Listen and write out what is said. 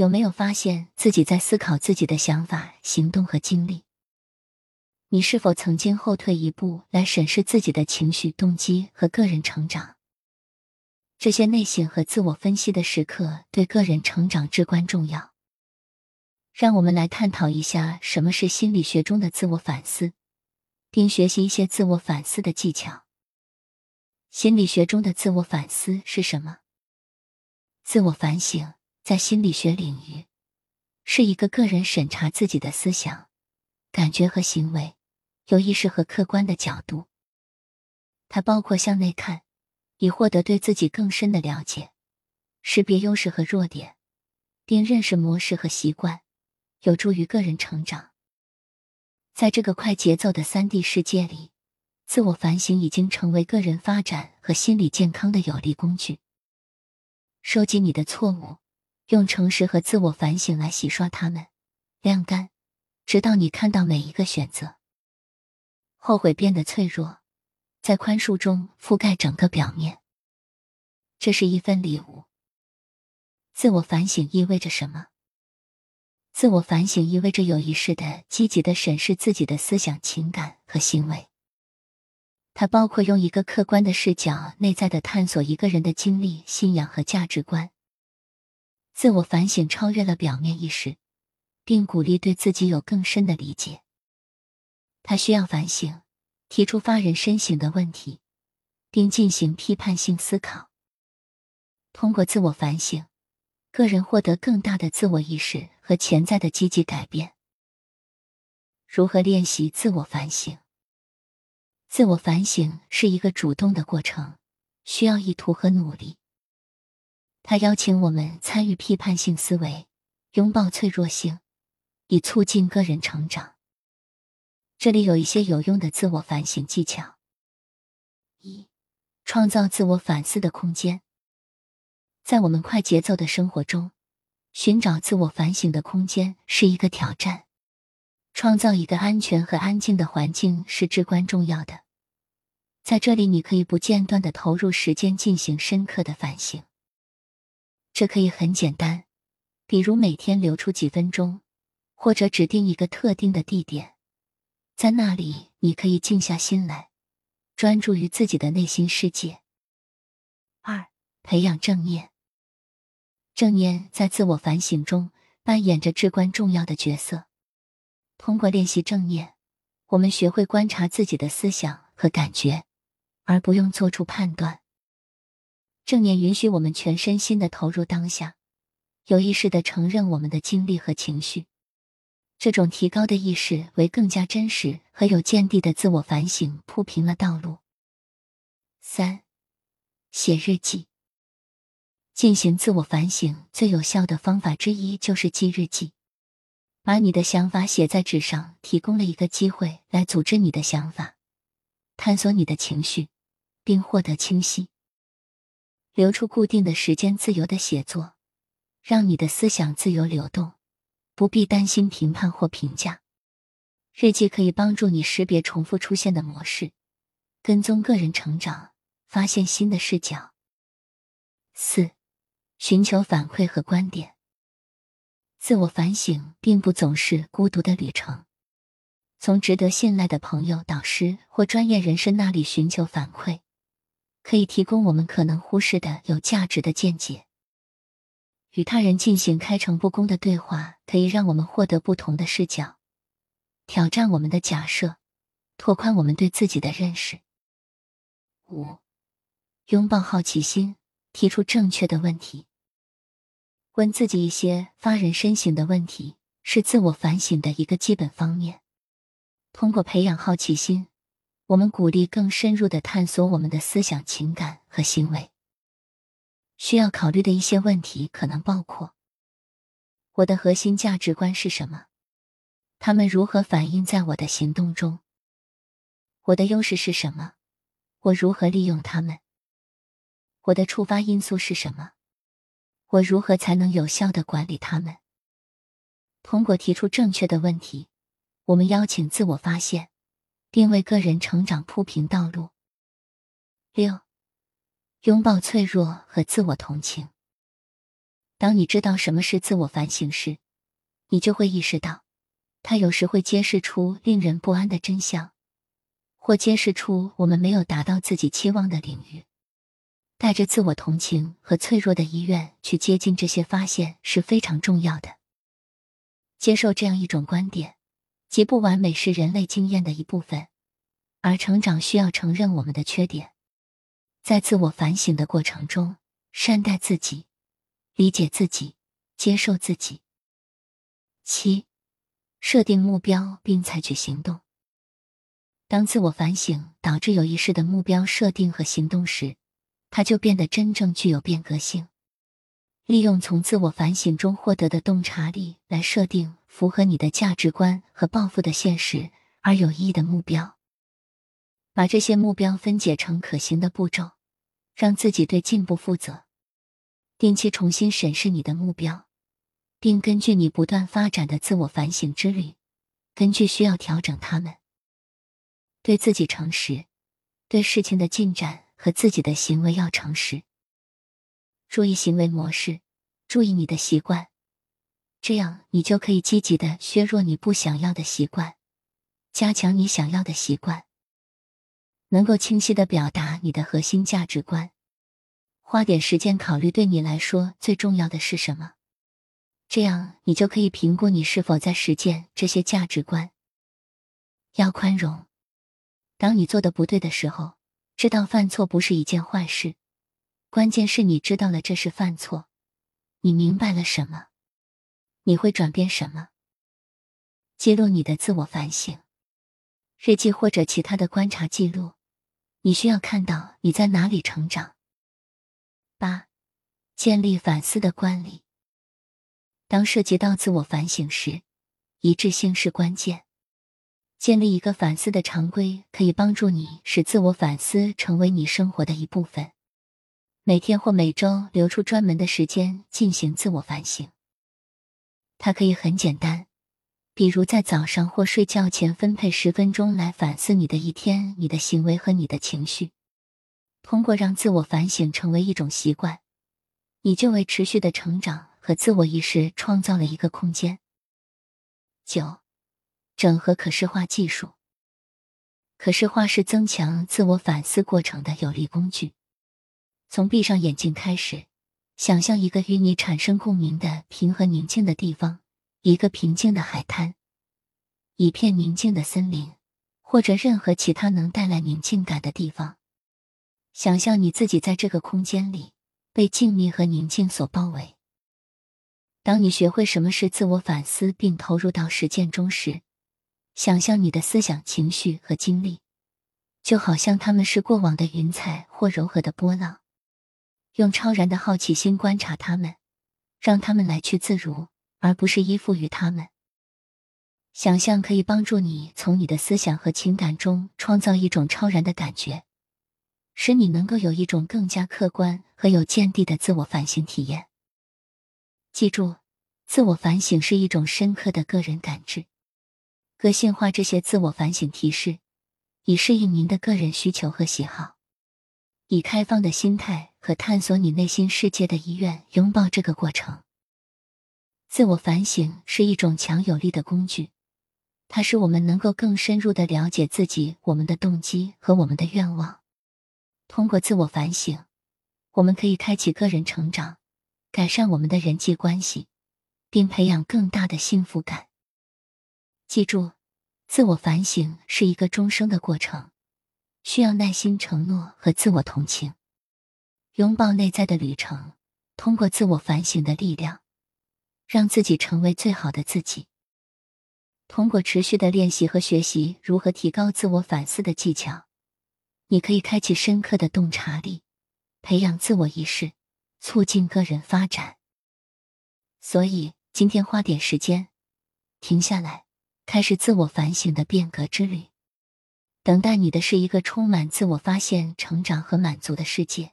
有没有发现自己在思考自己的想法、行动和经历？你是否曾经后退一步来审视自己的情绪、动机和个人成长？这些内省和自我分析的时刻对个人成长至关重要。让我们来探讨一下什么是心理学中的自我反思，并学习一些自我反思的技巧。心理学中的自我反思是什么？自我反省在心理学领域是一个个人审查自己的思想、感觉和行为，有意识和客观的角度。它包括向内看。以获得对自己更深的了解，识别优势和弱点，并认识模式和习惯，有助于个人成长。在这个快节奏的三 D 世界里，自我反省已经成为个人发展和心理健康的有力工具。收集你的错误，用诚实和自我反省来洗刷它们，晾干，直到你看到每一个选择。后悔变得脆弱。在宽恕中覆盖整个表面，这是一份礼物。自我反省意味着什么？自我反省意味着有意识的、积极的审视自己的思想、情感和行为。它包括用一个客观的视角、内在的探索一个人的经历、信仰和价值观。自我反省超越了表面意识，并鼓励对自己有更深的理解。他需要反省。提出发人深省的问题，并进行批判性思考。通过自我反省，个人获得更大的自我意识和潜在的积极改变。如何练习自我反省？自我反省是一个主动的过程，需要意图和努力。它邀请我们参与批判性思维，拥抱脆弱性，以促进个人成长。这里有一些有用的自我反省技巧：一、创造自我反思的空间。在我们快节奏的生活中，寻找自我反省的空间是一个挑战。创造一个安全和安静的环境是至关重要的。在这里，你可以不间断的投入时间进行深刻的反省。这可以很简单，比如每天留出几分钟，或者指定一个特定的地点。在那里，你可以静下心来，专注于自己的内心世界。二、培养正念。正念在自我反省中扮演着至关重要的角色。通过练习正念，我们学会观察自己的思想和感觉，而不用做出判断。正念允许我们全身心的投入当下，有意识的承认我们的经历和情绪。这种提高的意识为更加真实和有见地的自我反省铺平了道路。三，写日记。进行自我反省最有效的方法之一就是记日记。把你的想法写在纸上，提供了一个机会来组织你的想法，探索你的情绪，并获得清晰。留出固定的时间，自由的写作，让你的思想自由流动。不必担心评判或评价。日记可以帮助你识别重复出现的模式，跟踪个人成长，发现新的视角。四、寻求反馈和观点。自我反省并不总是孤独的旅程，从值得信赖的朋友、导师或专业人士那里寻求反馈，可以提供我们可能忽视的有价值的见解。与他人进行开诚布公的对话，可以让我们获得不同的视角，挑战我们的假设，拓宽我们对自己的认识。五，拥抱好奇心，提出正确的问题。问自己一些发人深省的问题，是自我反省的一个基本方面。通过培养好奇心，我们鼓励更深入的探索我们的思想、情感和行为。需要考虑的一些问题可能包括：我的核心价值观是什么？他们如何反映在我的行动中？我的优势是什么？我如何利用它们？我的触发因素是什么？我如何才能有效的管理它们？通过提出正确的问题，我们邀请自我发现，并为个人成长铺平道路。六。拥抱脆弱和自我同情。当你知道什么是自我反省时，你就会意识到，它有时会揭示出令人不安的真相，或揭示出我们没有达到自己期望的领域。带着自我同情和脆弱的意愿去接近这些发现是非常重要的。接受这样一种观点，极不完美是人类经验的一部分，而成长需要承认我们的缺点。在自我反省的过程中，善待自己，理解自己，接受自己。七，设定目标并采取行动。当自我反省导致有意识的目标设定和行动时，它就变得真正具有变革性。利用从自我反省中获得的洞察力来设定符合你的价值观和抱负的现实而有意义的目标。把这些目标分解成可行的步骤，让自己对进步负责。定期重新审视你的目标，并根据你不断发展的自我反省之旅，根据需要调整它们。对自己诚实，对事情的进展。和自己的行为要诚实，注意行为模式，注意你的习惯，这样你就可以积极的削弱你不想要的习惯，加强你想要的习惯。能够清晰的表达你的核心价值观，花点时间考虑对你来说最重要的是什么，这样你就可以评估你是否在实践这些价值观。要宽容，当你做的不对的时候。知道犯错不是一件坏事，关键是你知道了这是犯错，你明白了什么，你会转变什么。记录你的自我反省，日记或者其他的观察记录，你需要看到你在哪里成长。八，建立反思的惯例。当涉及到自我反省时，一致性是关键。建立一个反思的常规，可以帮助你使自我反思成为你生活的一部分。每天或每周留出专门的时间进行自我反省。它可以很简单，比如在早上或睡觉前分配十分钟来反思你的一天、你的行为和你的情绪。通过让自我反省成为一种习惯，你就为持续的成长和自我意识创造了一个空间。九。整合可视化技术。可视化是增强自我反思过程的有力工具。从闭上眼睛开始，想象一个与你产生共鸣的平和宁静的地方，一个平静的海滩，一片宁静的森林，或者任何其他能带来宁静感的地方。想象你自己在这个空间里，被静谧和宁静所包围。当你学会什么是自我反思，并投入到实践中时，想象你的思想、情绪和经历，就好像他们是过往的云彩或柔和的波浪。用超然的好奇心观察他们，让他们来去自如，而不是依附于他们。想象可以帮助你从你的思想和情感中创造一种超然的感觉，使你能够有一种更加客观和有见地的自我反省体验。记住，自我反省是一种深刻的个人感知。个性化这些自我反省提示，以适应您的个人需求和喜好，以开放的心态和探索你内心世界的意愿拥抱这个过程。自我反省是一种强有力的工具，它使我们能够更深入的了解自己、我们的动机和我们的愿望。通过自我反省，我们可以开启个人成长，改善我们的人际关系，并培养更大的幸福感。记住，自我反省是一个终生的过程，需要耐心、承诺和自我同情，拥抱内在的旅程。通过自我反省的力量，让自己成为最好的自己。通过持续的练习和学习如何提高自我反思的技巧，你可以开启深刻的洞察力，培养自我意识，促进个人发展。所以，今天花点时间，停下来。开始自我反省的变革之旅，等待你的是一个充满自我发现、成长和满足的世界。